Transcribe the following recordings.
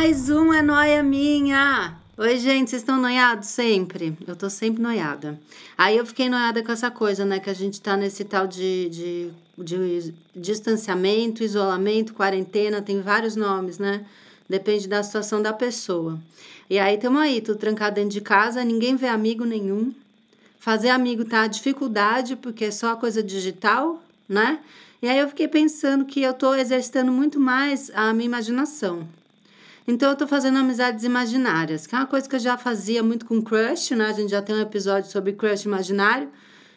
Mais uma noia minha! Oi, gente, vocês estão noiados sempre? Eu tô sempre noiada. Aí eu fiquei noiada com essa coisa, né? Que a gente tá nesse tal de, de, de distanciamento, isolamento, quarentena, tem vários nomes, né? Depende da situação da pessoa. E aí tamo aí, tudo trancado dentro de casa, ninguém vê amigo nenhum. Fazer amigo tá dificuldade, porque é só coisa digital, né? E aí eu fiquei pensando que eu tô exercitando muito mais a minha imaginação. Então eu tô fazendo amizades imaginárias, que é uma coisa que eu já fazia muito com crush, né? A gente já tem um episódio sobre crush imaginário,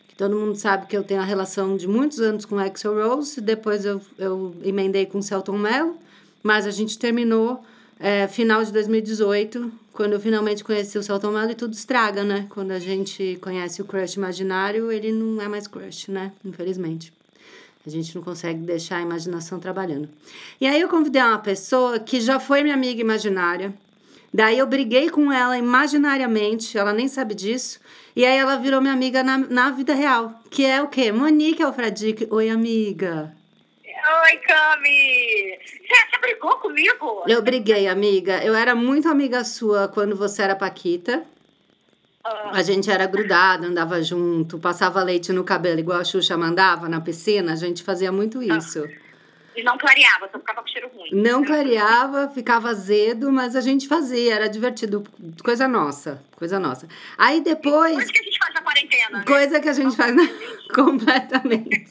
que todo mundo sabe que eu tenho a relação de muitos anos com Axel Rose, depois eu, eu emendei com Celton Mello, mas a gente terminou é, final de 2018, quando eu finalmente conheci o Celton Mello e tudo estraga, né? Quando a gente conhece o crush imaginário, ele não é mais crush, né? Infelizmente. A gente não consegue deixar a imaginação trabalhando. E aí eu convidei uma pessoa que já foi minha amiga imaginária. Daí eu briguei com ela imaginariamente, ela nem sabe disso. E aí ela virou minha amiga na, na vida real. Que é o quê? Monique Alfradique. Oi, amiga. Oi, Cami! Você, você brigou comigo? Eu briguei, amiga. Eu era muito amiga sua quando você era Paquita. Ah, A gente era grudada, andava junto, passava leite no cabelo, igual a Xuxa mandava na piscina. A gente fazia muito isso. e não clareava, só ficava com cheiro ruim. Não clareava, ficava azedo, mas a gente fazia, era divertido. Coisa nossa, coisa nossa. Aí depois, Coisa que a gente faz na quarentena, né? coisa que a gente faz na... completamente.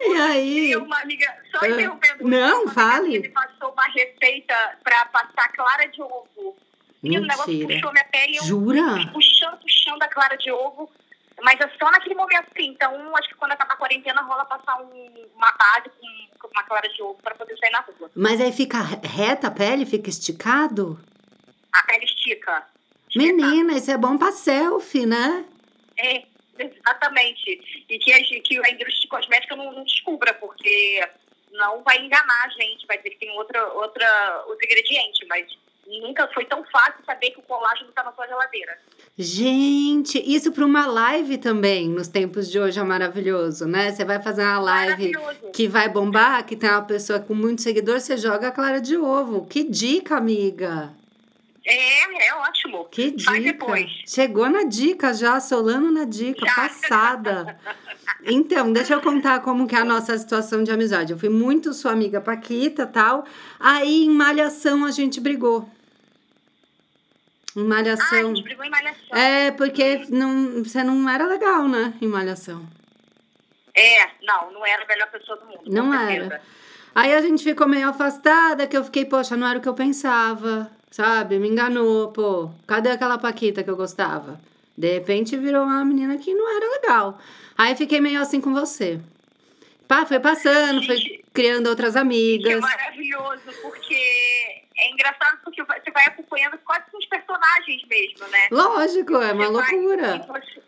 E aí. E uma amiga, só Ah, interrompendo. não, fale. Me passou uma receita pra passar clara de ovo. E o negócio puxou minha pele. Eu Jura? puxando, puxando a clara de ovo. Mas é só naquele momento, sim. Então, acho que quando acabar a quarentena, rola passar um- uma base com, uma clara de ovo pra poder sair na rua. Mas aí fica reta a pele, fica esticado? A pele estica. Menina, isso é bom pra selfie, né? É, exatamente. E que a, gente- que a indústria cosmética não, não descubra, porque não vai enganar a gente, vai dizer que tem outra, outra, outro ingrediente, mas nunca foi tão fácil saber que o colágeno está na sua geladeira. Gente, isso para uma live também, nos tempos de hoje é maravilhoso, né? Você vai fazer uma live que vai bombar, que tem uma pessoa com muito seguidor, você joga a clara de ovo. Que dica, amiga! É, é ótimo. Que Faz dica! depois. Chegou na dica já, solando na dica, Já. passada. Então, deixa eu contar como que é a nossa situação de amizade. Eu fui muito sua amiga Paquita tal. Aí, em Malhação, a gente brigou. Ah, a Malhação. gente brigou em malhação. É, porque não, você não era legal, né? Em Malhação. É, não, não era a melhor pessoa do mundo. Não era. Aí a gente ficou meio afastada, que eu fiquei, poxa, não era o que eu pensava, sabe? Me enganou, pô. Cadê aquela Paquita que eu gostava? De repente virou uma menina que não era legal. Aí fiquei meio assim com você. Pá, foi passando, foi criando outras Que é amigas. maravilhoso, porque é engraçado porque você vai acompanhando quase com os personagens mesmo, né? Lógico, é uma Você vai- loucura. você-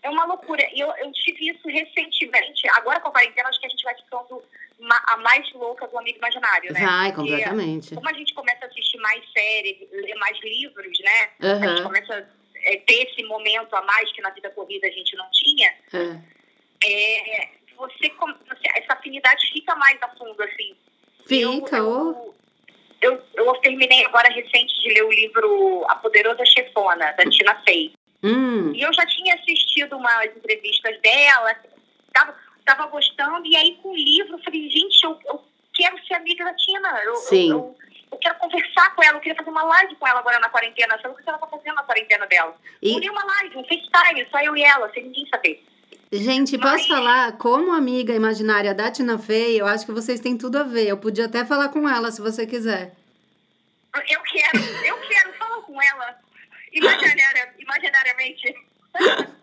É uma loucura. E eu, eu tive isso recentemente. Agora com a quarentena, acho que a gente vai ficando ma- a mais louca do amigo imaginário, né? Vai, Porque completamente. Como a gente começa a assistir mais séries, ler mais livros, né? A gente começa a é, ter esse momento a mais que na vida corrida a gente não tinha. é. É, você, essa afinidade fica mais a fundo, assim. Fica, ô. eu, eu, eu terminei agora recente de ler o livro A Poderosa Chefona, da Tina Fey. Hum, E eu já tinha assistido umas entrevistas dela, tava, tava gostando, e aí com o livro eu falei, gente, eu, eu quero ser amiga da Tina. Eu, Sim. Eu, eu, eu quero conversar com ela, eu queria fazer uma live com ela agora na quarentena. Sabe o que ela tá fazendo na quarentena dela? E- Unir uma live, um FaceTime, só eu e ela, sem ninguém saber. Gente, posso falar? Como amiga imaginária da Tina Fey, eu acho que vocês têm tudo a ver. Eu podia até falar com ela, se você quiser. Eu quero, eu quero falar com ela imaginária, imaginariamente.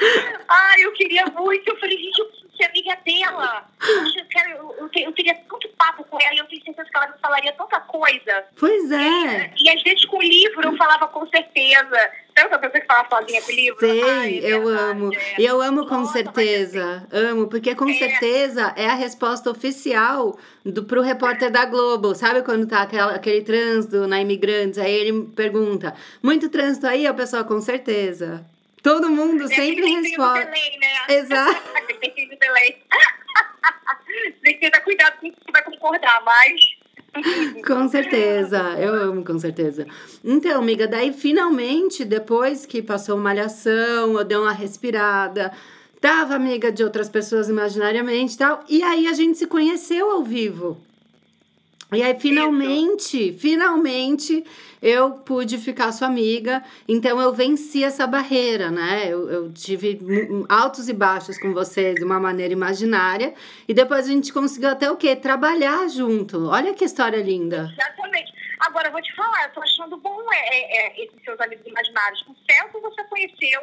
queria muito. Eu falei, gente, eu preciso ser amiga dela. Eu, quero, eu, eu, eu queria tanto papo com ela e eu tenho certeza que ela me falaria tanta coisa. Pois é. E, e às vezes com o livro eu falava com certeza. Aquela pessoa que fala sozinha com o livro? Sei, Ai, é eu verdade, amo. é. E eu amo com Nossa, certeza. Amo, porque com É. certeza é a resposta oficial do, pro repórter da Globo. Sabe quando tá aquela, aquele trânsito na Imigrantes? Aí ele pergunta: muito trânsito aí? A pessoa, com certeza. Todo mundo É sempre responde. delay, né? Exato. Ter cuidado com que vai concordar, mas. Com certeza, eu amo, com certeza. Então, amiga, daí finalmente, depois que passou malhação, eu dei uma respirada, tava amiga de outras pessoas imaginariamente e tal, e aí a gente se conheceu ao vivo. E aí, finalmente, finalmente, eu pude ficar sua amiga. Então, eu venci essa barreira, né? Eu, eu tive altos e baixos com você de uma maneira imaginária. E depois a gente conseguiu até o quê? Trabalhar junto. Olha que história linda. Exatamente. Agora, eu vou te falar, eu tô achando bom é, é, é, esses seus amigos imaginários. O Celso você conheceu,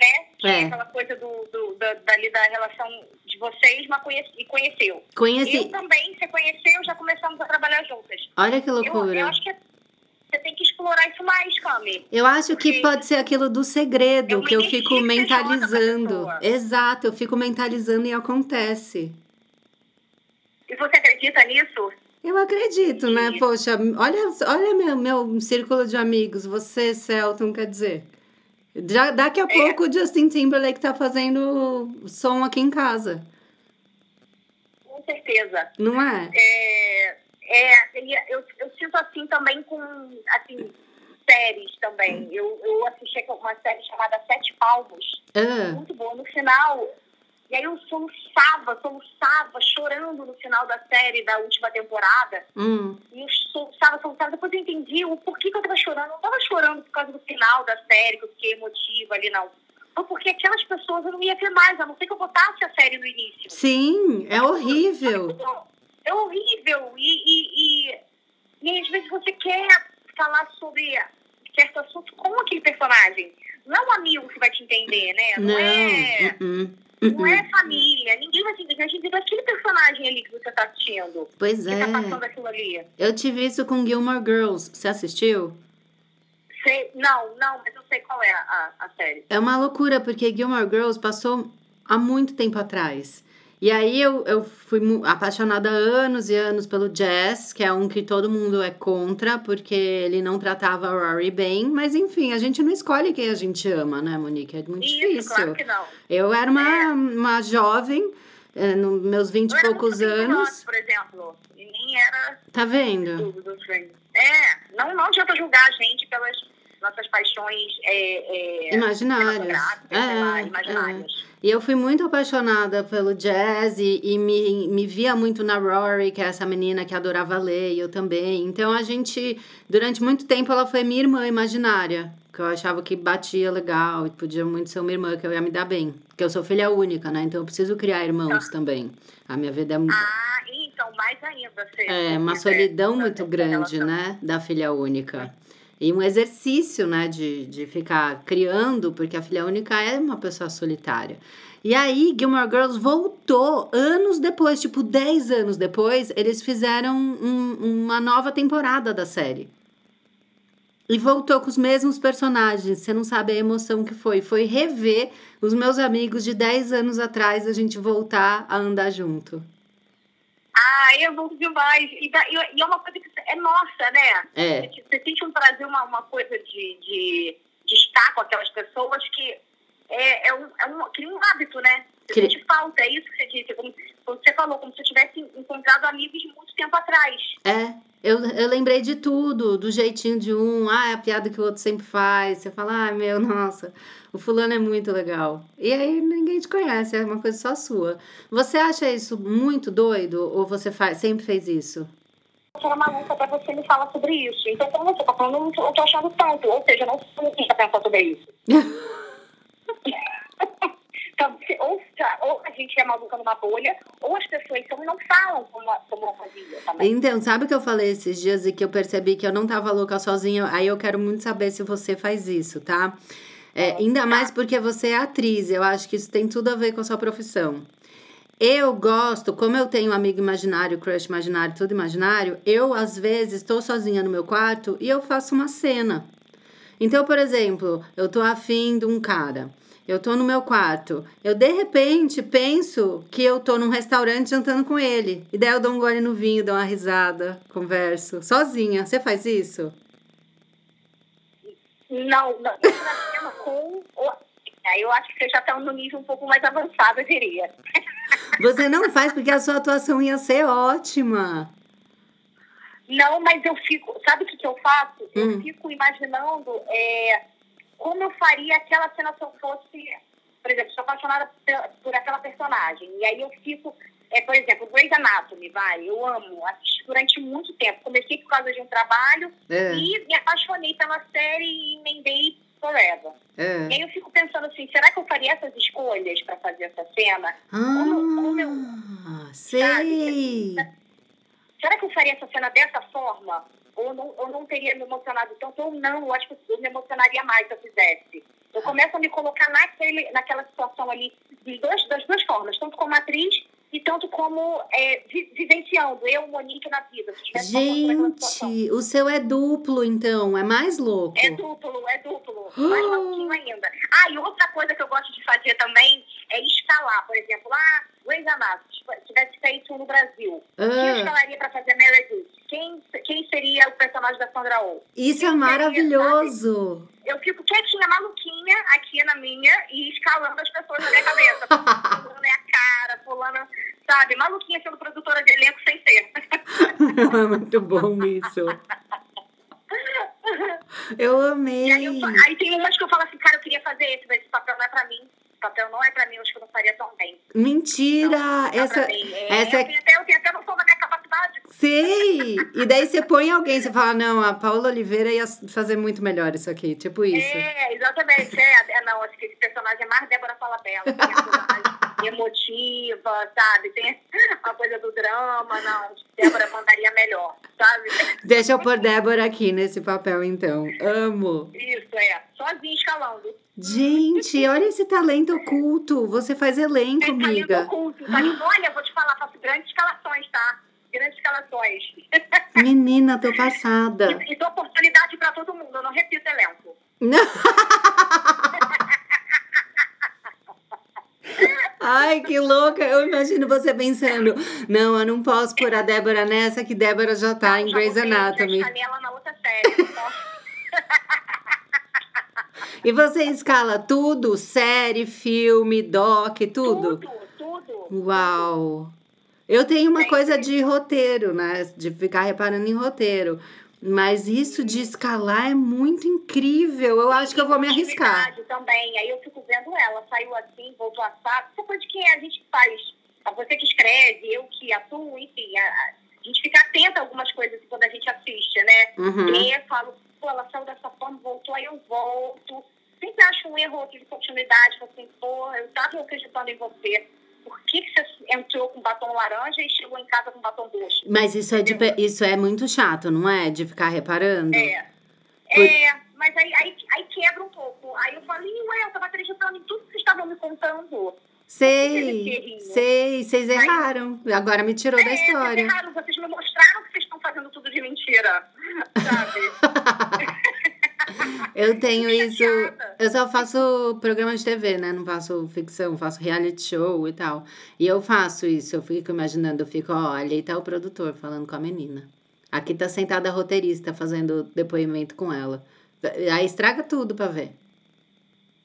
né? É. É. aquela coisa do, do, da, dali da relação de vocês, mas conhece, e conheceu. Eu Conheci. também, você conheceu, já começamos a trabalhar juntas. Olha que Eu, loucura. eu acho que você tem que explorar isso mais, Cami. Eu acho que pode ser aquilo do segredo uma que eu fico mentalizando. Exato, eu fico mentalizando e acontece. E você acredita nisso? Eu acredito, né? Poxa, olha, olha meu, meu círculo de amigos, você, Celton, quer dizer. Já, daqui a pouco o Justin Timberlake tá fazendo som aqui em casa, Com certeza. não é? É, é, eu, eu sinto assim também com assim, séries também. Eu, eu assisti uma série chamada Sete Palmos, Ah, muito boa. No final, e aí eu soluçava, soluçava, chorando no final da série da última temporada. hum, E eu soluçava, soluçava. Depois eu entendi o porquê que eu tava chorando. Eu não tava chorando por causa do final da série, que eu fiquei emotiva ali, não. Foi porque aquelas pessoas eu não ia ver mais, a não ser que eu botasse a série no início. sim, é horrível. É horrível. E, e, e, e às vezes você quer falar sobre certo assunto com aquele personagem. Não é um amigo que vai te entender, né? Não, Não, é, não é família. Ninguém vai te entender aquele personagem ali que você tá assistindo. Pois Que é. tá passando aquilo ali. Eu tive isso com Gilmore Girls. Você assistiu? Sei, não, não, mas eu sei qual é a, a série. É uma loucura, porque Gilmore Girls passou há muito tempo atrás. E aí eu, eu fui apaixonada há anos e anos pelo Jazz, que é um que todo mundo é contra, porque ele não tratava a Rory bem. Mas enfim, a gente não escolhe quem a gente ama, né, Monique? É muito Isso, difícil. claro que não. Eu era uma, uma jovem, eh, nos meus vinte e poucos anos. Por exemplo. E nem era Tá vendo? do Friends. É, não, não adianta julgar a gente pelas nossas paixões é, é, Imaginárias. lá, É, é. imaginárias. E eu fui muito apaixonada pelo jazz e, e me, me via muito na Rory, que é essa menina que adorava ler, e eu também. Então a gente, durante muito tempo, ela foi minha irmã imaginária, que eu achava que batia legal e podia muito ser uma irmã, que eu ia me dar bem. Porque eu sou filha única, né? Então eu preciso criar irmãos também. A minha vida é, mu- Ah, então, mais ainda. Você, é uma você- solidão essa- muito grande, relação. né? Da filha única. E um exercício, né, de, de ficar criando, porque a filha única é uma pessoa solitária. E aí, Gilmore Girls voltou anos depois, tipo 10 anos depois, eles fizeram um- uma nova temporada da série. E voltou com os mesmos personagens. Você não sabe a emoção que foi. Foi rever os meus amigos de 10 anos atrás, a gente voltar a andar junto. Ah, é bom demais. E, da- e- e é uma coisa que é nossa, né? É. Você, você sente um prazer, uma, uma coisa de, de, de estar com aquelas pessoas que é, é, um, é um, nem um hábito, né? Você Que- sente falta, é isso que você disse. Como, você falou, como se você tivesse encontrado amigos de muito tempo atrás. É, eu, eu lembrei de tudo, do jeitinho de um, ah, é a piada que o outro sempre faz. Você fala, ah, meu, nossa, o fulano é muito legal. E aí ninguém te conhece, é uma coisa só sua. Você acha isso muito doido ou você faz, sempre fez isso? Eu era maluca pra você me falar sobre isso. Então, como você tá falando, eu tô, achando tanto. Ou seja, eu não sou ninguém pra pensar sobre isso. Então, se- ou, ou a gente é maluca numa bolha, ou as pessoas são não falam como, como eu fazia também. Então, sabe o que eu falei esses dias e que eu percebi que eu não tava louca sozinha? Aí eu quero muito saber se você faz isso, tá? É, ainda mais porque você é atriz. Eu acho que isso tem tudo a ver com a sua profissão. Eu gosto, como eu tenho amigo imaginário, crush imaginário, tudo imaginário, eu às vezes estou sozinha no meu quarto e eu faço uma cena. Então, por exemplo, eu tô afim de um cara. Eu tô no meu quarto. Eu de repente penso que eu tô num restaurante jantando com ele. E daí eu dou um gole no vinho, dou uma risada, converso. Sozinha. Você faz isso? Não, não. Eu com. Aí eu acho que você já está no nível um pouco mais avançado, eu diria. Você não faz porque a sua atuação ia ser ótima. Não, mas eu fico. Sabe o que, que eu faço? Hum. Eu fico imaginando é, como eu faria aquela cena se eu fosse. Por exemplo, sou apaixonada por aquela personagem. E aí eu fico. É, por exemplo, Grey's Anatomy, vai, eu amo, assisti durante muito tempo. Comecei por causa de um trabalho é. e me apaixonei pela série e emendei forever. É. E aí eu fico pensando assim, será que eu faria essas escolhas para fazer essa cena? Ah, como, como eu, sei. Sabe? Será que eu faria essa cena dessa forma? Ou não, ou não teria me emocionado tanto? Ou não, eu acho que eu me emocionaria mais se eu fizesse. Eu começo a me colocar naquele, naquela situação ali, de dois, das duas formas, tanto como atriz tanto como é, vivenciando eu, Monique, na vida. Gente, o seu é duplo, então, é mais louco. É duplo, é duplo, mais maluquinho ainda. Ah, e outra coisa que eu gosto de fazer também é escalar, por exemplo, lá, ah, Grey's Anatomy, se tivesse feito no Brasil, ah. eu escalaria para fazer Meredith? Quem, quem seria o personagem da Sandra Oh? Isso quem é maravilhoso! Seria, eu fico quietinha, maluquinha, aqui na minha, e escalando as pessoas na minha cabeça. Fulano é a cara, fulano, sabe? Maluquinha sendo produtora de elenco sem ser. Muito bom isso. Eu amei. Aí, eu, aí, tem umas que eu falo assim, cara, eu queria fazer esse, mas esse papel não é pra mim. Esse papel não é pra mim, eu acho que eu não faria tão bem. Mentira! Não, não essa, é, essa... Eu, tenho até, eu tenho até noção da minha capacidade. Sei! E daí você põe alguém, você fala, não, a Paula Oliveira ia fazer muito melhor isso aqui, tipo isso. É, exatamente. É, é não, acho que esse personagem é mais Débora Falabella, que é emotiva, sabe? Tem a coisa do drama, não. Débora mandaria melhor, sabe? Deixa eu pôr Débora aqui nesse papel, então. Amo. Isso, é. Sozinha escalando. Gente, olha esse talento oculto. Você faz elenco, é, amiga. Talento oculto. Tá? Olha, vou te falar, faço grandes escalações, tá? Grandes escalações. Menina, tô passada. E, e dou oportunidade pra todo mundo, eu não repito elenco. Ai, que louca! Eu imagino você pensando: não, eu não posso pôr a Débora nessa, que Débora já tá não, em Grey's Anatomy. ela na outra série. E você escala tudo? Série, filme, doc, tudo? Tudo, tudo. Uau! Eu tenho uma coisa de roteiro, né? De ficar reparando em roteiro. Mas isso de escalar é muito incrível. Eu acho que eu vou me arriscar. também. Aí eu fico vendo ela, saiu assim, voltou assado. Isso é coisa de quem a gente faz. Você que escreve, eu que atuo, enfim. A, a gente fica atenta a algumas coisas quando a gente assiste, né? Uhum. E eu falo, pô, ela saiu dessa forma, voltou, aí eu volto. Sempre acho um erro de continuidade, assim, pô, eu tava acreditando em você por que, que você entrou com batom laranja e chegou em casa com batom doce? Mas isso é, de, isso é muito chato, não é? De ficar reparando? É. Por... É, mas aí, aí, aí quebra um pouco. Aí eu falei, ué, eu tava acreditando em tudo que vocês estavam me contando. Sei, sei, vocês erraram. Agora me tirou é, da história. Vocês erraram, vocês me mostraram fazendo tudo de mentira, sabe? Eu tenho isso. Eu só faço programa de TV, né? Não faço ficção, faço reality show e tal. E eu faço isso, eu fico imaginando, eu fico, ó, ali tá o produtor falando com a menina. Aqui tá sentada a roteirista fazendo depoimento com ela. Aí estraga tudo pra ver.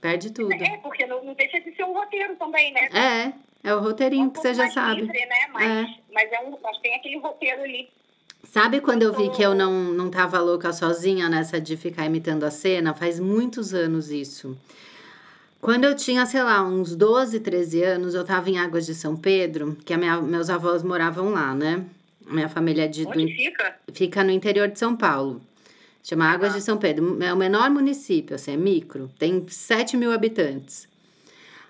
Perde tudo. É, porque não, não deixa de ser um roteiro também, né? É, é o roteirinho um que você já sabe. Livre, né? Mas, é. mas, é um, mas tem aquele roteiro ali. Sabe quando eu vi que eu não, não tava louca sozinha nessa de ficar imitando a cena? Faz muitos anos isso. Quando eu tinha, sei lá, uns 12, 13 anos, eu tava em Águas de São Pedro, que minha, meus avós moravam lá, né? Minha família é de. Onde do, fica? Fica no interior de São Paulo. Chama Águas de São Pedro. É o menor município, assim, é micro. Tem 7 mil habitantes.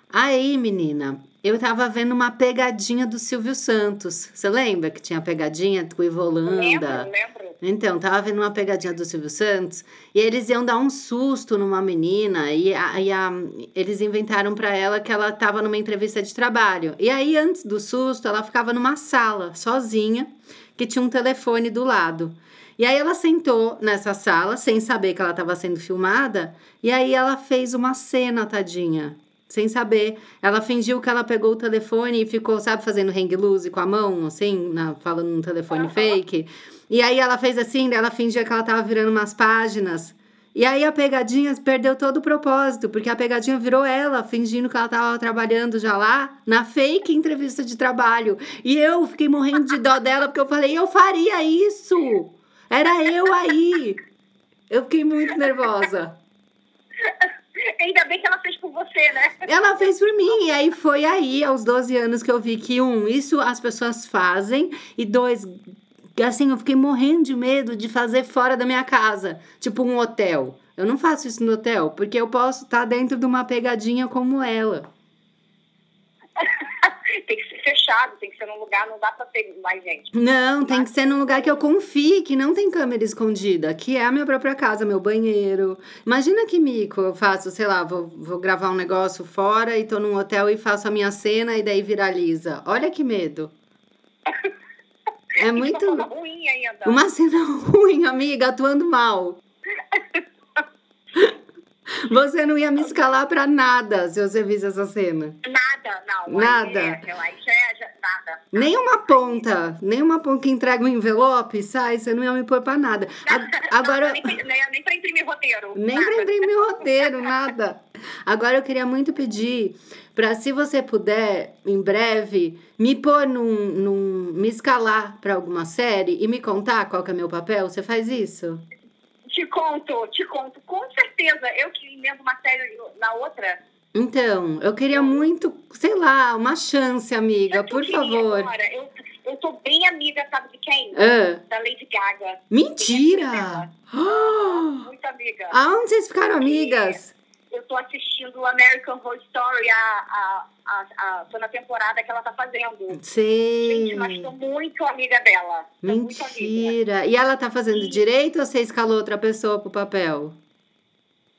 Aí, menina, eu tava vendo uma pegadinha do Silvio Santos. Você lembra que tinha pegadinha com Ivolanda? Lembro, lembro. Então, tava vendo uma pegadinha do Silvio Santos e eles iam dar um susto numa menina e, a, e a, eles inventaram para ela que ela tava numa entrevista de trabalho. E aí, antes do susto, ela ficava numa sala, sozinha, que tinha um telefone do lado. E aí ela sentou nessa sala, sem saber que ela estava sendo filmada, e aí ela fez uma cena, tadinha sem saber. Ela fingiu que ela pegou o telefone e ficou, sabe, fazendo hang loose com a mão, assim, na, falando num telefone uhum. fake. E aí ela fez assim, ela fingia que ela tava virando umas páginas. E aí a pegadinha perdeu todo o propósito, porque a pegadinha virou ela, fingindo que ela tava trabalhando já lá, na fake entrevista de trabalho. E eu fiquei morrendo de dó dela, porque eu falei, eu faria isso! Era eu aí! Eu fiquei muito nervosa. Ainda bem que ela fez por você, né? Ela fez por mim. E aí foi aí, aos 12 anos, que eu vi que, um, isso as pessoas fazem, e dois, assim, eu fiquei morrendo de medo de fazer fora da minha casa, tipo um hotel. Eu não faço isso no hotel, porque eu posso estar dentro de uma pegadinha como ela. fechado, tem que ser num lugar, não dá pra ter mais gente. Não, tem que ser num lugar que eu confie, que não tem câmera escondida, que é a minha própria casa, meu banheiro. Imagina que mico eu faço, sei lá, vou, vou gravar um negócio fora e tô num hotel e faço a minha cena e daí viraliza. Olha que medo. É muito. Uma cena ruim ainda. Uma cena ruim, amiga, atuando mal. Você não ia me escalar pra nada se você visse essa cena. Nada, não. Nada. É, já, já, nada. Nem uma ponta, nem uma ponta que entrega um envelope, sai, você não ia me pôr pra nada. Agora. nem, nem, nem pra imprimir roteiro. Nem pra imprimir roteiro, nada. Agora eu queria muito pedir para se você puder, em breve, me pôr num, num me escalar para alguma série e me contar qual que é meu papel. Você faz isso? Te conto, te conto, com certeza. Eu que emendo uma série na outra. Então, eu queria muito, sei lá, uma chance, amiga, por favor. Agora. Eu, eu tô bem amiga, sabe de quem? Uh. Da Lady Gaga. Mentira! Muito amiga. Aonde vocês ficaram amigas? eu tô assistindo American Horror Story, a, a, a, a, tô na temporada que ela tá fazendo. Sim. Gente, mas tô muito amiga dela. Mentira. Amiga. E ela tá fazendo e... direito ou você escalou outra pessoa pro papel?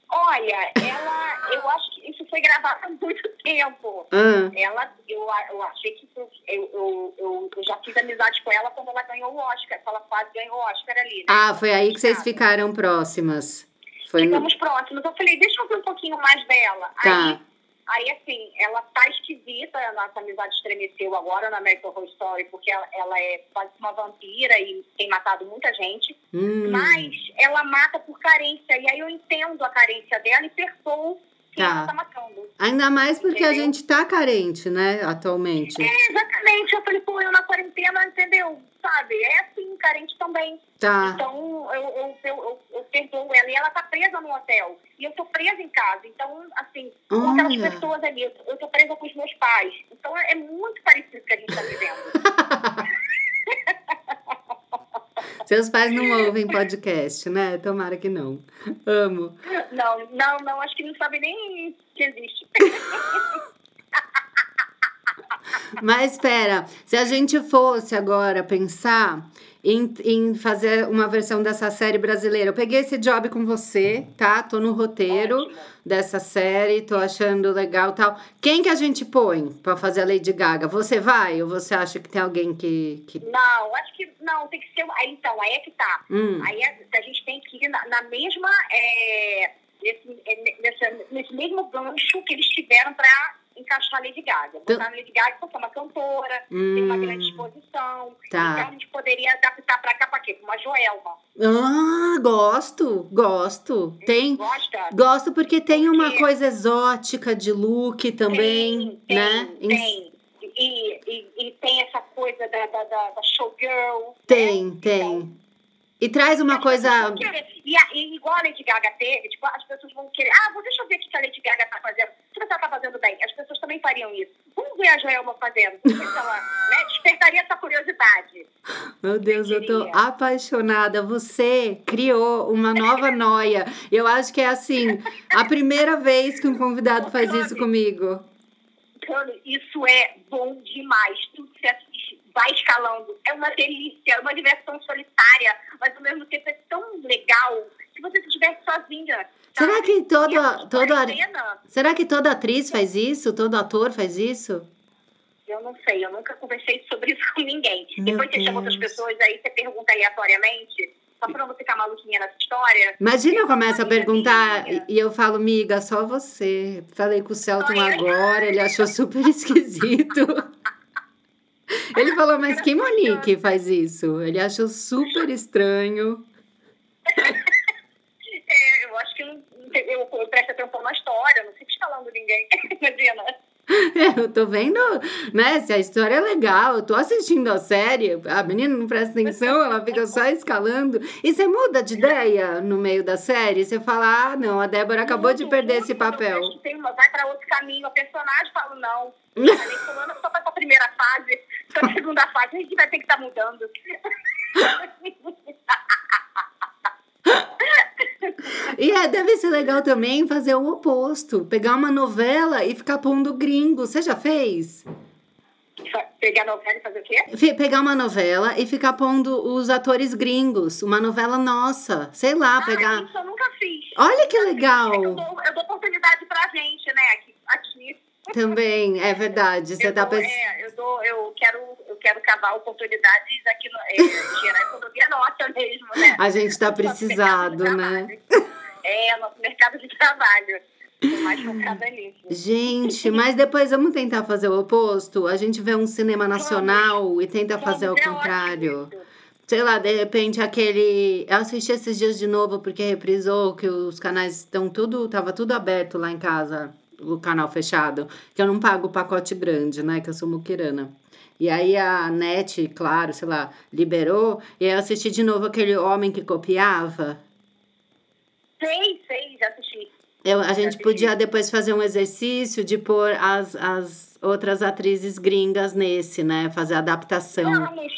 Olha, ela, eu acho que isso foi gravado há muito tempo. Hum. Ela, eu, eu achei que eu, eu, eu, eu, já fiz amizade com ela quando ela ganhou o Oscar, ela quase ganhou o Oscar ali. Né? Ah, foi aí que vocês ficaram próximas. Foi Ficamos no... próximos. Eu falei, deixa eu ver um pouquinho mais dela. Tá. Aí, aí, assim, ela tá esquisita, a nossa amizade estremeceu agora na American Horror Story, porque ela, ela é quase uma vampira e tem matado muita gente. Hum. Mas ela mata por carência. E aí eu entendo a carência dela e perdoo tá. tá matando. Ainda mais porque entendeu? a gente tá carente, né, atualmente. É, exatamente. Eu falei, pô, eu na quarentena, entendeu? Sabe? É assim, carente também. Tá. Então, eu, eu, eu, eu, eu perdoo ela. E ela tá presa no hotel. E eu tô presa em casa. Então, assim, com Olha. aquelas pessoas ali, eu tô presa com os meus pais. Então, é muito parecido com o que a gente tá vivendo. Seus pais não ouvem podcast, né? Tomara que não. Amo. Não, não, não. Acho que não sabem nem que existe. Mas espera, se a gente fosse agora pensar em, em fazer uma versão dessa série brasileira. Eu peguei esse job com você, tá? Tô no roteiro Ótimo. dessa série, tô achando legal tal. Quem que a gente põe para fazer a Lady Gaga? Você vai ou você acha que tem alguém que. que... Não, acho que não, tem que ser. Aí, então, aí é que tá. Hum. Aí é, a gente tem que ir na, na mesma. É, nesse, é, nesse, nesse mesmo gancho que eles tiveram para encaixar a Lady Gaga. Botar a Lady Gaga porque é uma cantora, hum, tem uma grande exposição. Tá. Então a gente poderia adaptar pra cá pra quê? Pra uma Joelma. Ah, gosto, gosto. Tem. Gosta? Gosto porque tem porque uma coisa exótica de look também, tem, né? Tem, tem. E, e, e, tem essa coisa da, da, da, da showgirl. Tem, né? tem. Então, e traz uma coisa. E, e, igual a Lady Gaga teve, tipo, as pessoas vão querer. Ah, vou, deixa eu ver o que a Lady Gaga tá fazendo. Se você tá fazendo bem, as pessoas também fariam isso. Vamos ver a Joelma fazendo. Ela, né, despertaria essa curiosidade. Meu Deus, eu, eu tô apaixonada. Você criou uma nova noia. Eu acho que é assim, a primeira vez que um convidado faz isso comigo. Isso é bom demais. Tudo certo vai escalando. É uma delícia, é uma diversão solitária, mas ao mesmo tempo é tão legal que você se diverte sozinha. Será sabe? que todo, a todo, quarentena, será que toda atriz faz isso? Todo ator faz isso? Eu não sei, eu nunca conversei sobre isso com ninguém. Meu Depois você chama outras Deus. pessoas aí, você pergunta aleatoriamente, só pra não ficar maluquinha nessa história. Imagina eu começo a perguntar amiga. e eu falo, miga, só você. Falei com o Celton ai. agora, ele achou super esquisito. Ele falou, mas que Monique faz isso? Ele achou super estranho. É, eu acho que não, não tem- eu, eu presto atenção na história, eu não fico escalando ninguém. Imagina. Eu tô vendo, né? Se a história é legal, eu tô assistindo a série, a menina não presta atenção, ela fica só escalando. E você muda de ideia no meio da série? Você fala, ah, não, a Débora acabou de Muito, perder muito, esse papel. tem uma, vai pra outro caminho, a personagem fala, não. Ali fulano só vai pra primeira fase, pra segunda fase, a gente vai ter que estar mudando. E é, deve ser legal também fazer o oposto. Pegar uma novela e ficar pondo gringo. Você já fez? Pegar novela e fazer o quê? Pegar uma novela e ficar pondo os atores gringos. Uma novela nossa. Sei lá, Ah, pegar. isso eu nunca fiz. Olha que que eu legal! dou, eu dou oportunidade pra gente, né? Aqui, aqui. Também, é verdade. Você eu, tá dou, é, eu, dou, eu, quero, eu quero cavar oportunidades aqui no, é, gerar economia nossa mesmo, né? A gente tá de precisado, né? É, nosso mercado de trabalho. Mais. Gente, mas depois vamos tentar fazer o oposto? A gente vê um cinema nacional e tenta fazer o é contrário. ótimo isso. Sei lá, de repente aquele. Eu assisti esses dias de novo porque reprisou que os canais estão tudo. Tava tudo aberto lá em casa, o canal fechado. Que eu não pago o pacote grande, né? Que eu sou muquirana. E aí a net, claro, sei lá, liberou. E aí eu assisti de novo aquele homem que copiava. Sei, sei, já assisti. Eu, a gente podia depois fazer um exercício de pôr as, as outras atrizes gringas nesse, né? Fazer adaptação. Vamos,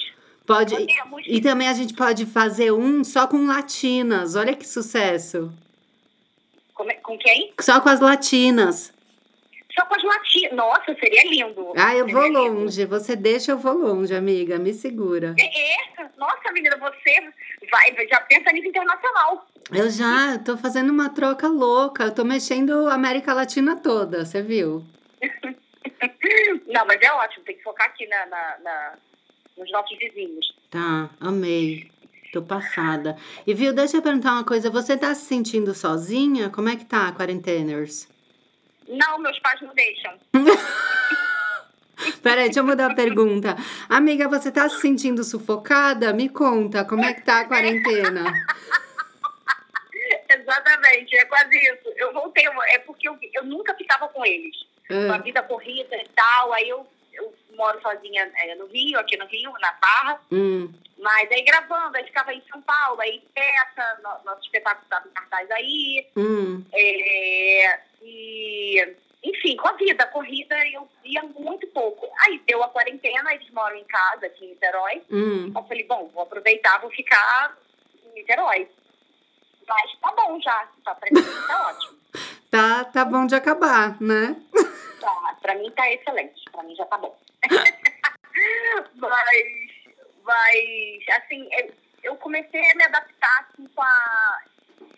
Pode. podemos. E também a gente pode fazer um só com latinas. Olha que sucesso. Com, com quem? Só com as latinas. Só com as latinas. Nossa, seria lindo. Ah, eu vou longe. Você deixa, eu vou longe, amiga. Me segura. É, é. nossa, menina, você vai, já pensa a nível internacional. Eu já tô fazendo uma troca louca. Eu tô mexendo a América Latina toda, você viu? Não, mas é ótimo, tem que focar aqui na, na- na- nos nossos vizinhos. Tá, amei. Tô passada. E viu, deixa eu perguntar uma coisa. Você tá se sentindo sozinha? Como é que tá, quarenteners? Não, meus pais não deixam. Peraí, deixa eu mudar a pergunta. Amiga, você tá se sentindo sufocada? Me conta, como é que tá a quarentena? Exatamente, é quase isso. Eu voltei, é porque eu, eu nunca ficava com eles. Com a Ah, vida corrida e tal, aí eu, eu moro sozinha é, no Rio, aqui no Rio, na Barra, hum, mas aí gravando, aí ficava em São Paulo, aí peça, no- nosso espetáculo estava em cartaz aí, hum. é, e enfim, com a vida corrida eu ia muito pouco. Aí deu a quarentena, eles moram em casa aqui em Niterói, Hum, eu falei, bom, vou aproveitar, vou ficar em Niterói. Mas tá bom já, tá, pra mim tá ótimo. tá, tá bom de acabar, né? Tá, pra mim tá excelente, pra mim já tá bom. mas, mas, assim, eu- comecei a me adaptar assim, com, a,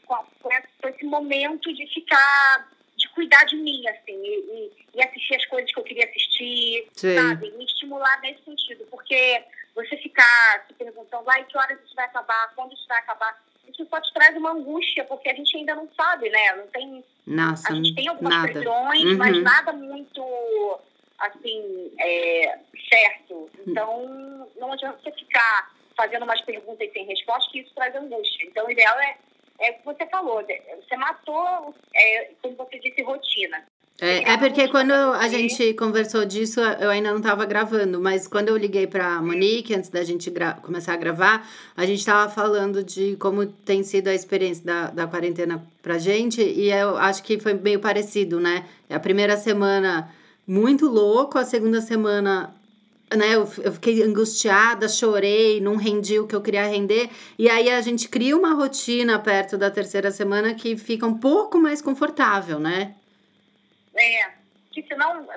com, a- com esse- momento de ficar, de cuidar de mim, assim, e, e- e assistir as coisas que eu queria assistir, Sei. sabe? Me estimular nesse sentido, porque você ficar se perguntando, ai, que horas isso vai acabar, quando isso vai acabar, isso só te traz uma angústia, porque a gente ainda não sabe, né? Não tem Nossa, a gente tem algumas nada. previsões, Uhum. mas nada muito, assim, é, certo. Então, não adianta você ficar fazendo umas perguntas sem resposta, que isso traz angústia. Então, o ideal é, é o que você falou, né? você matou, é, como você disse, rotina. É, é porque quando a gente conversou disso, eu ainda não estava gravando, mas quando eu liguei para Monique, antes da gente começar a gravar, a gente estava falando de como tem sido a experiência da, da quarentena pra gente, e eu acho que foi meio parecido, né? A primeira semana muito louco, a segunda semana. Né, eu, fiquei angustiada, chorei, não rendi o que eu queria render. E aí a gente cria uma rotina perto da terceira semana que fica um pouco mais confortável, né? É, que senão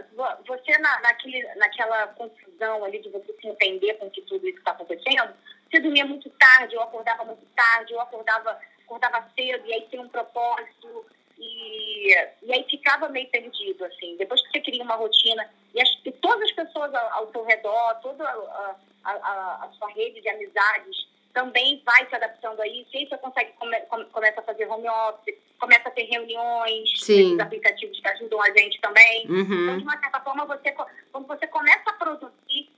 você na, naquele, naquela confusão ali de você se entender com que tudo isso está acontecendo, você dormia muito tarde, eu acordava muito tarde, eu acordava, acordava cedo, e aí tem um propósito, e, e aí ficava meio perdido, assim. Depois que você cria uma rotina, e, as, e todas as pessoas ao, ao seu redor, toda a, a, a, a sua rede de amizades também vai se adaptando a isso, e aí você consegue come, come, começa a fazer home office, começa a ter reuniões, Sim. aplicativos que ajudam a gente também. Uhum. Então, de uma certa forma, você, quando você começa a produzir,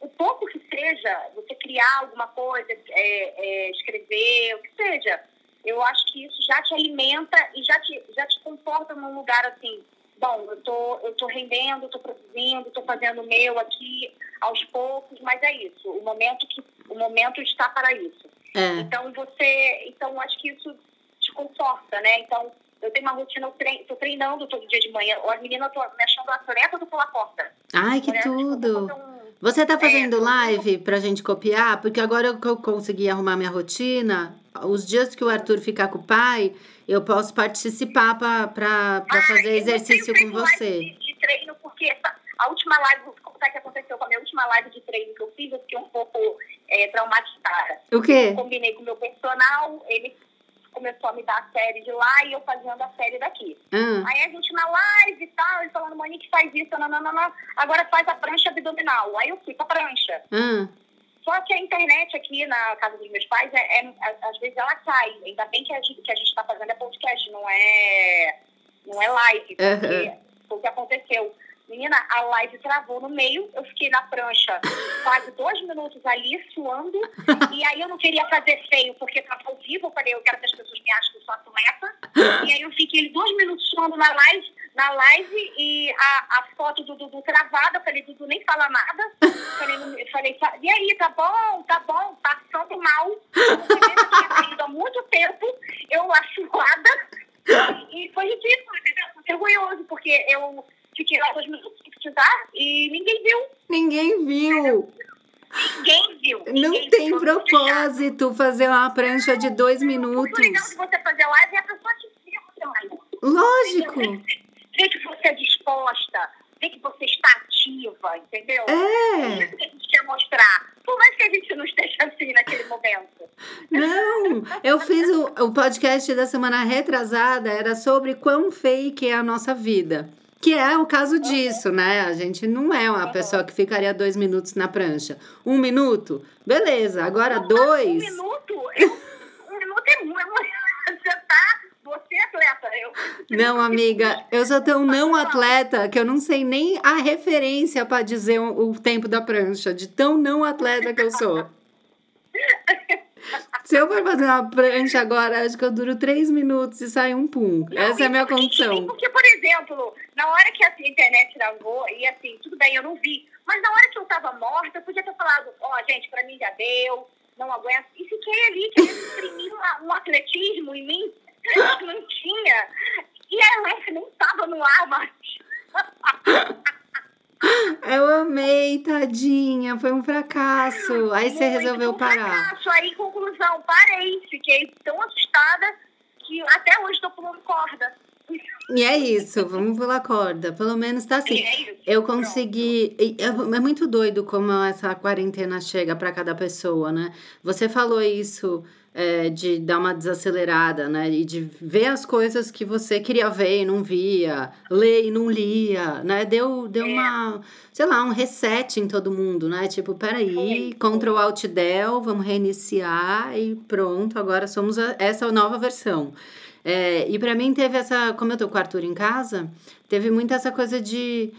o pouco que seja, você criar alguma coisa, é, é, escrever, o que seja, eu acho que isso já te alimenta e já te, já te conforta num lugar assim, bom, eu tô, eu tô rendendo, tô produzindo, tô fazendo o meu aqui aos poucos, mas é isso, o momento que o momento está para isso. É. Então você, então acho que isso te conforta, né? Então eu tenho uma rotina, eu treino, tô treinando todo dia de manhã. Ou as meninas estão me achando atleta do pela porta. Ai, que tudo! Vou Você tá fazendo É, live pra gente copiar? Porque agora que eu consegui arrumar minha rotina, os dias que o Arthur ficar com o pai, eu posso participar pra, pra, pra Ah, fazer exercício com você. De, de treino, porque essa, a última live, como é que aconteceu com a minha última live de treino que eu fiz, eu fiquei um pouco é, traumatizada. O quê? Eu combinei com o meu personal, ele começou a me dar a série de lá e eu fazendo a série daqui. Ah, Aí a gente na live e tal, ele falando, Monique, faz isso, não, não, não, não. agora faz a prancha abdominal. Aí eu fui pra prancha. ah, Só que a internet aqui na casa dos meus pais, é, é- às vezes ela cai. Ainda bem que a gente que a gente está fazendo é podcast, não é, não é live. Porque Aham. foi o que aconteceu. Menina, a live travou no meio, eu fiquei na prancha quase dois minutos ali, suando, e aí eu não queria fazer feio, porque estava ao vivo, eu falei, eu quero que as pessoas me achem que eu sou atleta, e aí eu fiquei dois minutos suando na live, na live e a, a foto do Dudu travada, eu falei, Dudu nem fala nada, falei, não- eu falei, "Tá- e aí, tá bom, tá bom, passando mal, eu tinha saído há muito tempo, eu lá suada, e foi ridículo? Foi vergonhoso, porque eu minutos e ninguém viu. ninguém viu. Ninguém viu. Não ninguém tem viu, chato. propósito fazer uma prancha de dois O legal minutos. de você fazer live é a pessoa te ver você live. Lógico. Ver que você é disposta, ver que você está ativa, entendeu? É. isso que a gente quer mostrar. Por mais que a gente não esteja assim naquele momento. Não, eu fiz o, o podcast da semana retrasada, era sobre quão fake é a nossa vida. Que é o caso disso, né? A gente não é uma pessoa que ficaria dois minutos na prancha. Um minuto? Beleza. Agora Um dois. minuto, eu- um minuto é muito. Você tá. Você é atleta. Eu, Não, amiga, eu sou tão não atleta que eu não sei nem a referência para dizer o, o tempo da prancha, de tão não atleta que eu sou. Se eu for fazer uma prancha agora, acho que eu duro três minutos e sai um pum. Não, Essa é a minha porque- condição. Porque, por exemplo, na hora que a internet travou, e assim, tudo bem, eu não vi. Mas na hora que eu tava morta, eu podia ter falado, ó, gente, pra mim já deu, não aguento. E fiquei ali querendo imprimir um, um atletismo em mim que não tinha. E a Alexa nem tava no ar, mas. Eu amei, tadinha, foi um fracasso. Aí você Muito, resolveu um parar. fracasso. Aí, conclusão, parei. Fiquei tão assustada que até hoje tô pulando corda. E é isso, vamos pular corda. Pelo menos tá assim. É. Eu consegui. É é muito doido como essa quarentena chega para cada pessoa, né? Você falou isso é, de dar uma desacelerada, né? E de ver as coisas que você queria ver e não via, ler e não lia, né? Deu, deu É. uma, sei lá, um reset em todo mundo, né? Tipo, peraí, Foi. Ctrl Alt Del, vamos reiniciar e pronto, agora somos a- essa nova versão. É, e para mim teve essa, como eu tô com o Arthur em casa, teve muito essa coisa de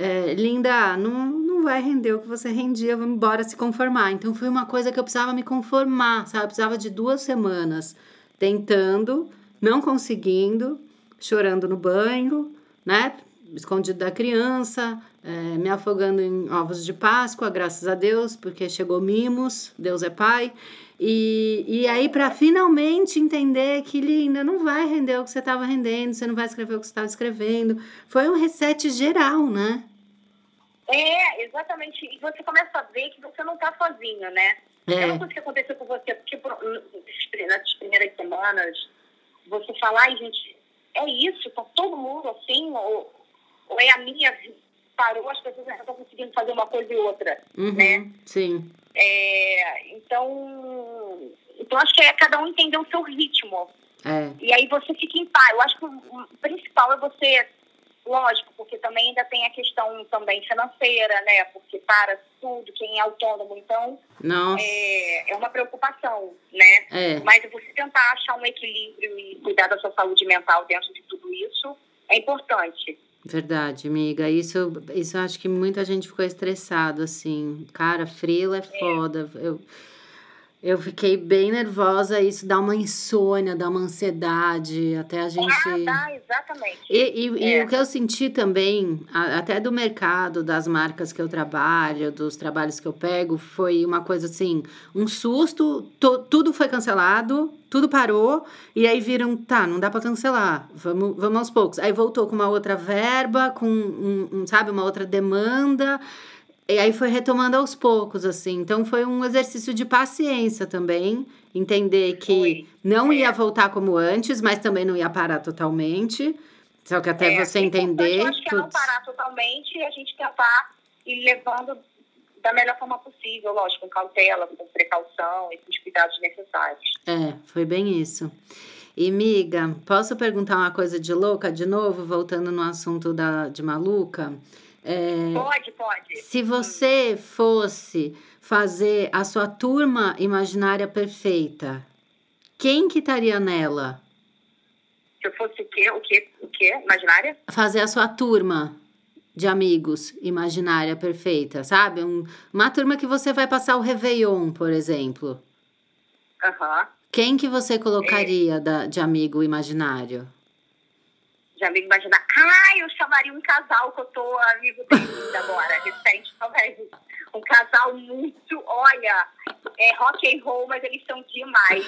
é, Linda, não vai render o que você rendia, vamos embora se conformar. Então foi uma coisa que eu precisava me conformar, sabe? Eu precisava de duas semanas tentando, não conseguindo, chorando no banho, né? Escondido da criança, é, me afogando em ovos de Páscoa, graças a Deus, porque chegou mimos, Deus é pai. E, e aí, para finalmente entender que, linda, não vai render o que você estava rendendo, você não vai escrever o que você estava escrevendo. Foi um reset geral, né? É, exatamente. E você começa a ver que você não está sozinho, né? É. uma É, coisa que aconteceu com você, porque por, nas primeiras semanas, você fala, ai, gente, é isso, tá todo mundo assim, ou, ou é a minha vida parou, as pessoas não estão conseguindo fazer uma coisa e outra, Uhum, né? Sim. É, então, então, acho que é cada um entender o seu ritmo. É. E aí você fica em paz. Eu acho que o principal é você, lógico, porque também ainda tem a questão também financeira, né? Porque para tudo, quem é autônomo, então Nossa. é, é uma preocupação, né? É. Mas você tentar achar um equilíbrio e cuidar da sua saúde mental dentro de tudo isso é importante. Verdade, amiga. Isso, isso eu acho que muita gente ficou estressado, assim. Cara, frila é foda. Eu, eu fiquei bem nervosa. Isso dá uma insônia, dá uma ansiedade. Até a gente. Ah, dá, exatamente. E, e, e É. o que eu senti também, até do mercado, das marcas que eu trabalho, dos trabalhos que eu pego, foi uma coisa assim, um susto, to- tudo foi cancelado, tudo parou, e aí viram, tá, não dá pra cancelar, vamos, vamos aos poucos. Aí voltou com uma outra verba, com, um, um, sabe, uma outra demanda, e aí foi retomando aos poucos, assim. Então foi um exercício de paciência também, entender que Foi. não ia É. voltar como antes, mas também não ia parar totalmente. Só que até É, você o importante, entender. Eu acho que é não parar totalmente e a gente tentar ir levando da melhor forma possível, lógico, com cautela, com precaução e com os cuidados necessários. É, foi bem isso. E, miga, posso perguntar uma coisa de louca de novo, voltando no assunto da, de maluca? É, Pode, pode. se você fosse fazer a sua turma imaginária perfeita, quem que estaria nela? Se eu fosse o quê? O quê? O quê? Imaginária? Fazer a sua turma de amigos imaginária perfeita, sabe? Um- uma turma que você vai passar o Réveillon, por exemplo. Aham. Quem que você colocaria da, de amigo imaginário? De amigo imaginar. Ah, eu chamaria um casal que eu tô amigo deles agora, recente também. Um casal muito, olha, é rock and roll, mas eles são demais.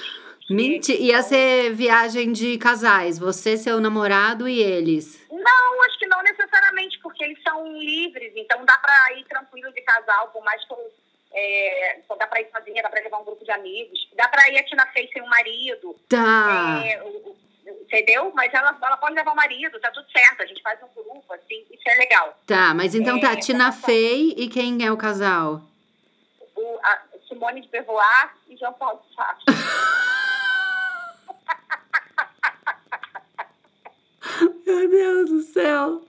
Mentira, ia ser viagem de casais, você, seu namorado e eles. Não, acho que não necessariamente, porque eles são livres, então dá pra ir tranquilo de casal, por mais que eu. É, dá pra ir sozinha, dá pra levar um grupo de amigos, dá pra ir aqui na Face sem o marido, Tá. é, o- entendeu? Mas ela, ela pode levar o marido, tá tudo certo, a gente faz um grupo, assim, isso é legal. Tá, mas então tá, É, Tina essa- Fey e quem é o casal? O, a Simone de Beauvoir e Jean Paul Sartre. Meu Deus do céu.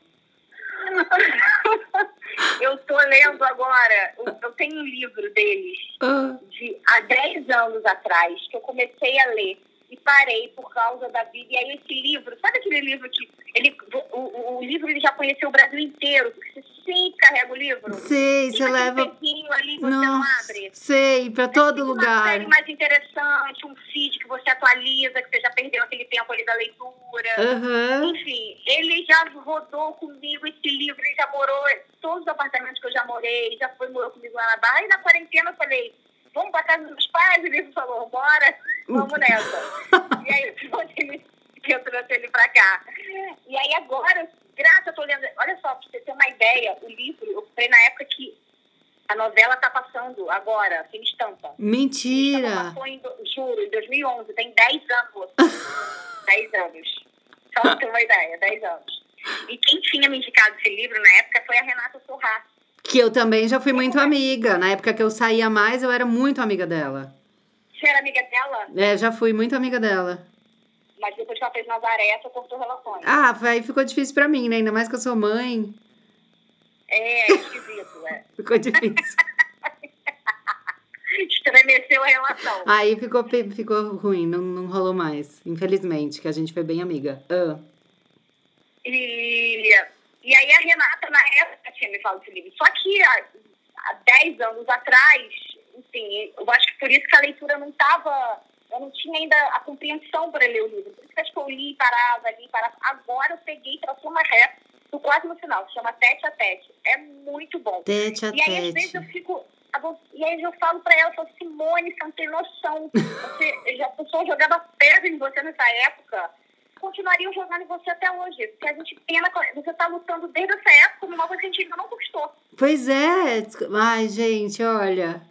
eu tô lendo agora, eu- eu tenho um livro deles Ah, de há 10 anos atrás, que eu comecei a ler e parei por causa da vida. E aí esse livro, sabe aquele livro que ele, o, o, livro ele já conheceu o Brasil inteiro, porque você sempre carrega o livro. sei, você leva. pezinho ali, você não Nossa, abre. sei, pra todo Fica Uma lugar. série mais interessante, um feed que você atualiza, que você já perdeu aquele tempo ali da leitura. Aham. Enfim, ele já rodou comigo esse livro, ele já morou em todos os apartamentos que eu já morei, já foi morou comigo lá na Barra. E na quarentena eu falei, vamos pra casa dos pais? Ele falou, bora, vamos nessa. e aí eu trouxe ele, eu trouxe ele pra cá. E aí agora, graças, eu tô lendo. Olha só, pra você ter uma ideia, o livro, eu comprei na época que a novela tá passando agora, sem estampa. Mentira. Ela passou em, juro, em 2011, tem 10 anos. 10 anos. Só pra ter uma ideia, 10 anos. E quem tinha me indicado esse livro na época foi a Renata Sorra. Que eu também já fui muito amiga. Na época que eu saía mais, eu era muito amiga dela. Você era amiga dela, É, já fui muito amiga dela. mas depois que ela fez Nazaré, você cortou relações. Ah, aí ficou difícil pra mim, né? Ainda mais que eu sou mãe. É, esquisito, é. Ficou difícil. Estremeceu a relação. Aí ficou, ficou ruim, não, não rolou mais. Infelizmente, que a gente foi bem amiga. Ah, E, e aí a Renata, na época, tinha me falado desse livro. Só que há, há 10 anos atrás, enfim, eu acho que por isso que a leitura não estava. Eu não tinha ainda a compreensão para ler o livro. Por isso que acho que eu li, parava, li, parava. Agora eu peguei para uma ré, tô quase no final, se chama Tete a Tete. É muito bom. tete a E aí, às vezes, eu tete. fico. E aí eu falo pra ela, eu falo, Simone, você não tem noção. Você, já a pessoa jogava pedra em você nessa época, continuariam jogando em você até hoje. Porque a gente pena, você tá lutando desde essa época numa coisa que a gente ainda não conquistou. Pois é. Ai, gente, olha.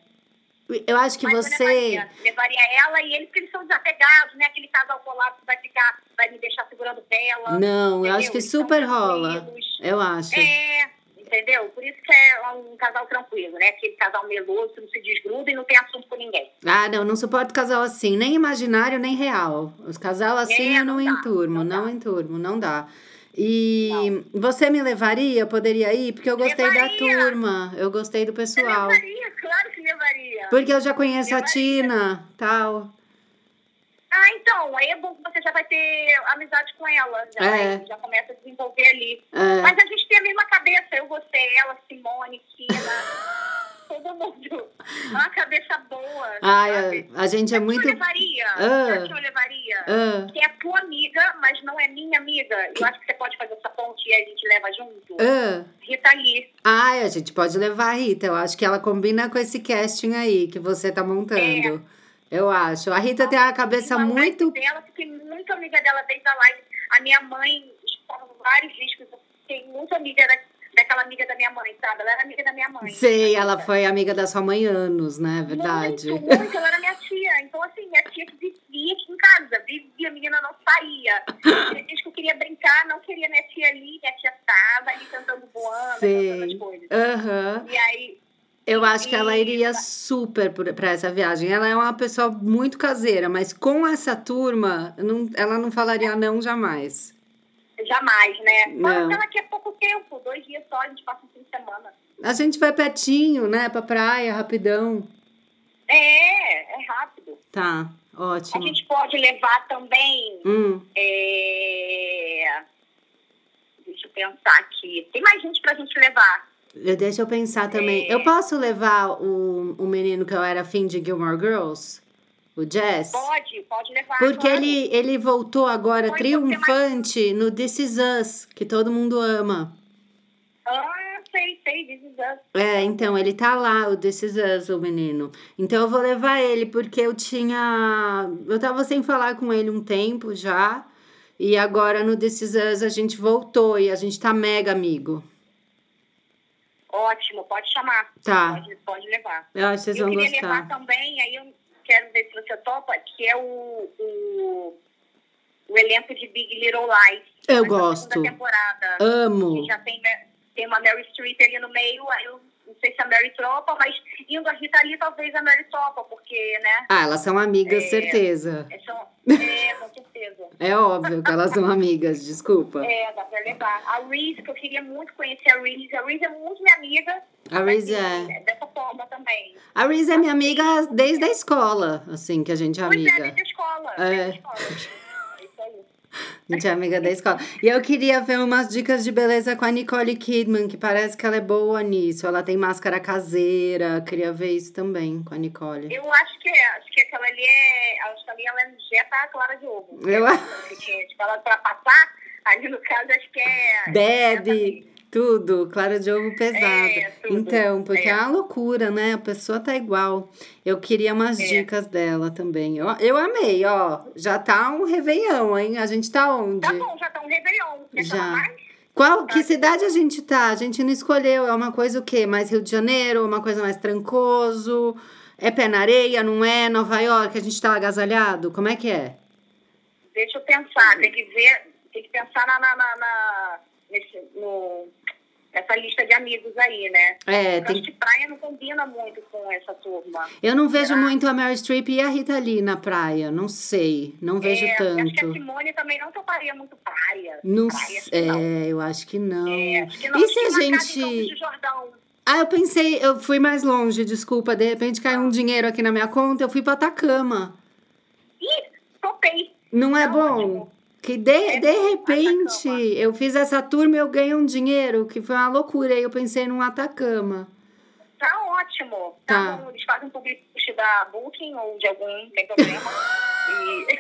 Eu acho que Mas você. levaria, levaria ela e eles, porque eles são desapegados, né? Aquele casal colado que vai ficar, vai me deixar segurando vela. Não, eu acho entendeu? que Eles super rola. Eu acho. É, entendeu? Por isso que é um casal tranquilo, né? Aquele casal meloso que não se desgruda e não tem assunto com ninguém. Ah, não, não suporto casal assim, nem imaginário, nem real. Os casal assim É, eu não, não dá, enturmo, não, não enturmo, não dá. E você me levaria? Eu poderia ir? Porque eu gostei da Levaria. turma, eu gostei do Você pessoal. levaria, claro que levaria. Porque eu já conheço a Levaria. Tina, tal. Ah, então, aí é bom que você já vai ter amizade com ela. Já, É. já começa a desenvolver ali. É. Mas a gente tem a mesma cabeça, eu, você, ela, Simone, Tina. todo mundo. Uma cabeça boa. Ai, sabe? a, a gente é muito. eu levaria? Ah. Eu levaria? Ah, Que é tua amiga, mas não é minha amiga. Eu acho que você pode fazer essa ponte e a gente leva junto. ah. Rita Lee. Ai, a gente pode levar a Rita. Eu acho que ela combina com esse casting aí que você tá montando. Eu acho. A Rita tem a cabeça Uma muito. dela, fiquei muito amiga dela desde a live. A minha mãe exporta vários discos. Eu fiquei muito amiga da, daquela amiga da minha mãe, sabe? Ela era amiga da minha mãe. Sei, ela Rita. foi amiga da sua mãe anos, né? Verdade. Muito, muito. Ela era minha tia. Então, assim, minha tia que vivia aqui em casa. Vivia, a menina não saía. Tinha dias que eu queria brincar, não queria minha tia ali. Minha tia tava ali cantando Sei. cantando as coisas. Aham. E aí, Eu acho que ela iria super pra essa viagem. Ela é uma pessoa muito caseira, mas com essa turma, não- ela não falaria não jamais. jamais, né? Não. Mas ela quer pouco tempo. Dois dias só, a gente passa um fim de semana. A gente vai pertinho, né? Pra praia, rapidão. É, é rápido. Tá, A ótimo. gente pode levar também. Hum, é, Deixa eu pensar aqui. Tem mais gente pra gente levar. Deixa eu pensar também. É. Eu posso levar o, o menino que eu era fim de Gilmore Girls? O Jess? Pode, pode levar. Porque claro. ele, ele voltou agora Pode triunfante no This Is Us, que todo mundo ama. Ah, sei, sei, this is us. É, então, ele tá lá, o This Is Us, o menino. Então, eu vou levar ele, porque eu tinha... Eu tava sem falar com ele um tempo já. E agora, no This Is Us, a gente voltou e a gente tá mega amigo. Ótimo, pode chamar. Tá, Pode, pode levar. eu acho que vocês eu vão queria gostar. levar também, aí eu quero ver se você topa, que é o, o, o elenco de Big Little Lies. Eu gosto. temporada. Amo. Que já tem, tem uma Mary Streep ali no meio, aí eu não sei se a Mary topa, mas indo a Rita ali, talvez a Mary topa, porque, né? Ah, elas são amigas, É. certeza. É, só, é com certeza. É óbvio que elas são amigas, desculpa. É, dá pra levar. A Reese, que eu queria muito conhecer a Reese. A Reese é muito minha amiga. A Reese assim, é... Dessa forma também. A Reese é minha amiga desde a escola, assim, que a gente é Pois é, amiga. desde a escola. É. Desde a escola. É gente é amiga da escola. E eu queria ver umas dicas de beleza com a Nicole Kidman, que parece que ela é boa nisso. Ela tem máscara caseira. Queria ver isso também com a Nicole. Eu acho que é. Acho que aquela ali é. Acho que ali ela injeta a clara de ovo. Eu Que tinha, tipo, ela pra passar, ali no caso, acho que é. Bebe, tudo. Clara de ovo pesada. É. Então, porque é. É. uma loucura, né? A pessoa tá igual. Eu queria umas É. dicas dela também. Eu, eu amei, ó. Já tá um réveillon, hein? A gente tá onde? Tá bom, já tá um Réveillon. Quer Já. mais? Qual, que cidade a gente tá? A gente não escolheu. É uma coisa o quê? Mais Rio de Janeiro? Uma coisa mais trancoso? É pé na areia? Não é? Nova York? A gente tá agasalhado? Como é que é? Deixa eu pensar. Tem que ver. Tem que pensar na. na, na, na- nesse, no, nessa lista de amigos aí, né? É, tem... acho que praia não combina muito com essa turma. eu não vejo Será? muito a Mary Streep e a Rita Lee na praia. Não sei. Não vejo É, Acho que a tanto. Simone também não toparia muito praia. Não praia, que não. É, eu acho que não. É, acho que não. E se a em gente. Jordão. Ah, eu pensei, eu fui mais longe, desculpa. De repente caiu um dinheiro aqui na minha conta, eu fui pra Atacama. Ih, topei. Não é Tá bom? Que de, É de repente Atacama. eu fiz essa turma e eu ganhei um dinheiro, que foi uma loucura. Aí eu pensei num Atacama. Tá ótimo. Tá. Tá. Eles fazem publicity da Booking ou de algum, tem problema. e...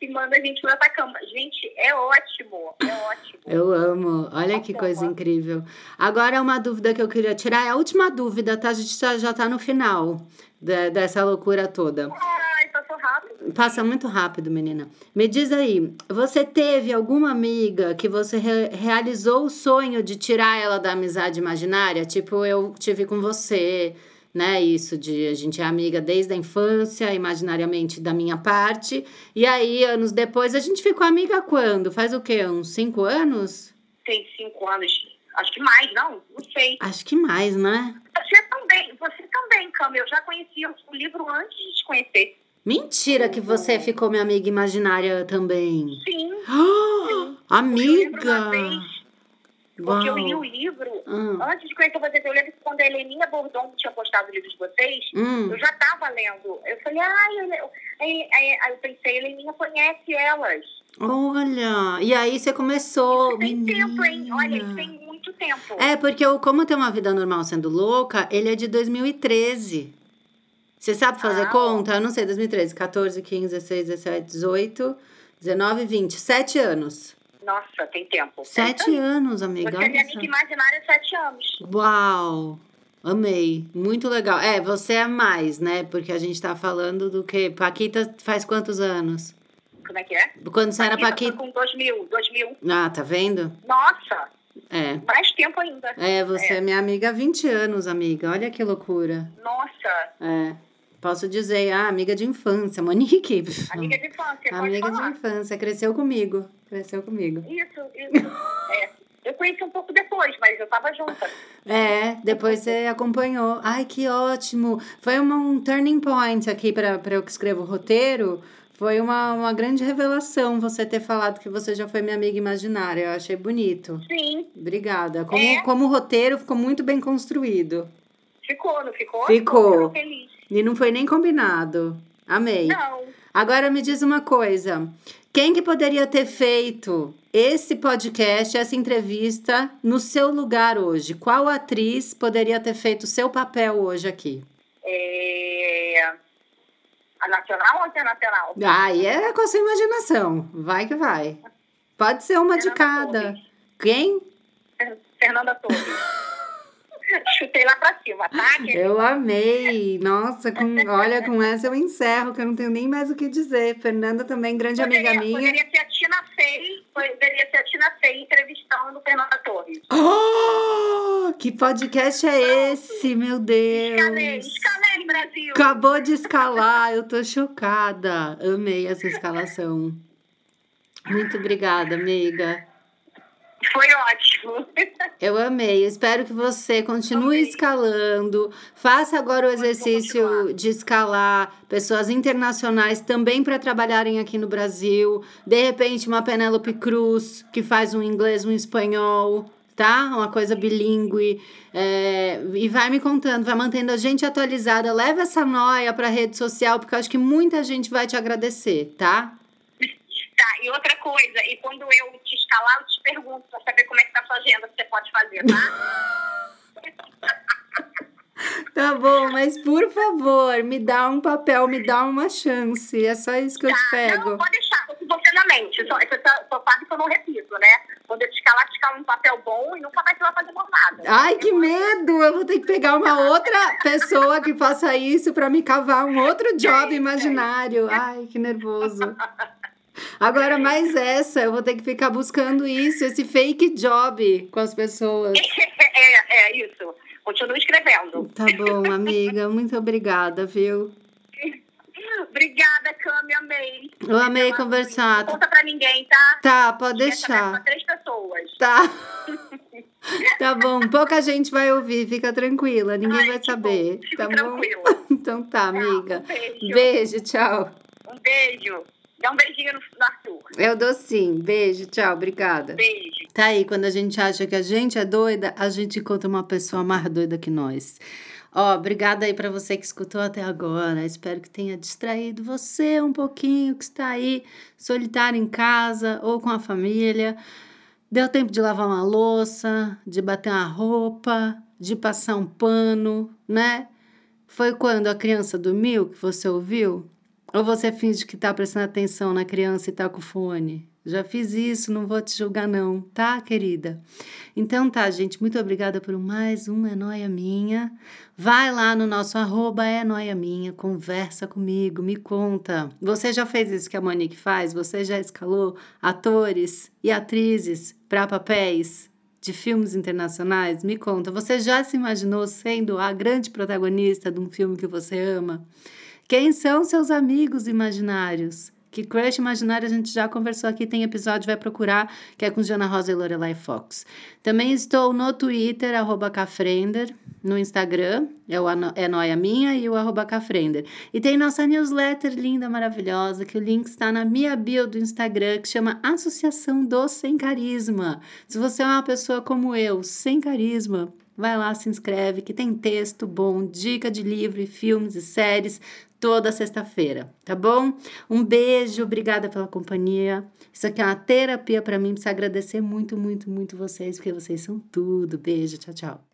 e manda a gente pro Atacama. Gente, é ótimo. É ótimo. Eu amo. Olha que Atacama. coisa incrível. Agora, uma dúvida que eu queria tirar é a última dúvida, tá? A gente já, já tá no final da- dessa loucura toda. Ai, passou rápido. Passa muito rápido, menina. Me diz aí, você teve alguma amiga que você re- realizou o sonho de tirar ela da amizade imaginária? Tipo, eu tive com você, né? Isso de a gente é amiga desde a infância, imaginariamente da minha parte. E aí, anos depois, a gente ficou amiga quando? Faz o quê? Uns cinco anos? Tem cinco anos. Acho que mais, não? Não sei. Acho que mais, né? Você também, você também, Cam. Eu já conhecia o livro antes de te conhecer. Mentira que você ficou minha amiga imaginária também. Sim. Ah, amiga! Porque eu li o livro, hum. antes de conhecer vocês, eu lembro que quando a Heleninha Bordon tinha postado o livro de vocês, hum. eu já estava lendo. Eu falei, ai, eu, aí, aí, aí eu pensei, a Heleninha conhece elas. Olha, e aí você começou. Isso tem menina. tempo, hein? Olha, isso tem muito tempo. É, porque o Como Ter uma Vida Normal Sendo Louca, ele é de 2013. Você sabe fazer ah, conta? Eu não sei, 2013, 14, 15, 16, 17, 18, 19, 20. Sete anos. Nossa, tem tempo. Sete anos, amiga. Você é minha amiga imaginária sete anos. Uau! Amei. Muito legal. É, você é mais, né? Porque a gente tá falando do que? Paquita faz quantos anos? Como é que é? Quando você era Paquita? com 2000, 2000. Ah, tá vendo? Nossa! É. Mais tempo ainda. É, você é, é minha amiga há 20 anos, amiga. Olha que loucura. Nossa! É. Posso dizer, ah, amiga de infância, Monique. Amiga de infância, Amiga de infância, cresceu comigo. Cresceu comigo. Isso, isso. é. Eu conheci um pouco depois, mas eu tava junta. É, depois você acompanhou. Ai, que ótimo! Foi uma, um turning point aqui para eu que escrevo o roteiro. Foi uma, uma grande revelação você ter falado que você já foi minha amiga imaginária. Eu achei bonito. Sim. Obrigada. Como, é. como roteiro, ficou muito bem construído. Ficou, não ficou? Ficou. feliz. E não foi nem combinado. Amei. Não. Agora me diz uma coisa. Quem que poderia ter feito esse podcast, essa entrevista no seu lugar hoje? Qual atriz poderia ter feito o seu papel hoje aqui? É... A nacional ou a internacional? Aí é com a sua imaginação. Vai que vai. Pode ser uma Fernanda de cada. Torres. Quem? Fernanda Torres. Chutei lá pra cima, tá? Eu amei. Nossa, com, olha, com essa eu encerro, que eu não tenho nem mais o que dizer. Fernanda também, grande poderia, amiga minha. Poderia ser a Tina Fey, poderia ser a Tina Fey entrevistando o Fernanda Torres. Oh! Que podcast é esse, meu Deus? Escalei, escalei, Brasil. Acabou de escalar, eu tô chocada. Amei essa escalação. Muito obrigada, amiga. Foi ótimo. Eu amei. Espero que você continue amei. escalando. Faça agora o exercício de escalar pessoas internacionais também para trabalharem aqui no Brasil. De repente, uma Penélope Cruz que faz um inglês, um espanhol, tá? Uma coisa bilíngue. É, e vai me contando, vai mantendo a gente atualizada. Leva essa noia para rede social, porque eu acho que muita gente vai te agradecer, tá? Tá, e outra coisa, e quando eu te escalar, eu te pergunto pra saber como é que tá a sua agenda, que você pode fazer, tá? Tá bom, mas por favor, me dá um papel, me dá uma chance. É só isso que tá, eu te pego. Não, pode deixar, você na mente. Só, você só sabe que eu não repito, né? Quando eu te escalar, te escalar um papel bom e nunca mais você vai fazer nada. Ai, que medo! Eu vou ter que pegar uma outra pessoa que faça isso pra me cavar um outro job imaginário. Ai, que nervoso. Agora, mais essa, eu vou ter que ficar buscando isso, esse fake job com as pessoas. É, é isso. Continua escrevendo. Tá bom, amiga. Muito obrigada, viu? Obrigada, Cami, amei. Eu amei Ela, conversar. Não conta pra ninguém, tá? Tá, pode deixar. Pra três pessoas. Tá. tá bom, pouca gente vai ouvir, fica tranquila, ninguém Ai, vai saber. Bom. Tá tranquila. bom? Então tá, amiga. um beijo. Beijo, tchau. Um beijo. Dá um beijinho no, Arthur. Eu dou sim. Beijo, tchau, obrigada. Beijo. Tá aí, quando a gente acha que a gente é doida, a gente encontra uma pessoa mais doida que nós. Ó, obrigada aí para você que escutou até agora. Espero que tenha distraído você um pouquinho, que está aí solitário em casa ou com a família. Deu tempo de lavar uma louça, de bater uma roupa, de passar um pano, né? Foi quando a criança dormiu que você ouviu? Ou você finge que tá prestando atenção na criança e tá com fone? Já fiz isso, não vou te julgar não, tá, querida? Então tá, gente, muito obrigada por mais uma É Noia Minha. Vai lá no nosso arroba É Noia Minha, conversa comigo, me conta. Você já fez isso que a Monique faz? Você já escalou atores e atrizes para papéis? de filmes internacionais? Me conta, você já se imaginou sendo a grande protagonista de um filme que você ama? Quem são seus amigos imaginários? Que crush imaginário a gente já conversou aqui, tem episódio, vai procurar, que é com Jana Rosa e Lorelai Fox. Também estou no Twitter, arroba Cafrender, no Instagram, é, o, é Noia Minha e o arroba Cafrender. E tem nossa newsletter linda, maravilhosa, que o link está na minha bio do Instagram, que chama Associação do Sem Carisma. Se você é uma pessoa como eu, sem carisma, Vai lá, se inscreve, que tem texto bom, dica de livro, filmes e séries toda sexta-feira, tá bom? Um beijo, obrigada pela companhia. Isso aqui é uma terapia para mim, preciso agradecer muito, muito, muito vocês, porque vocês são tudo. Beijo, tchau, tchau.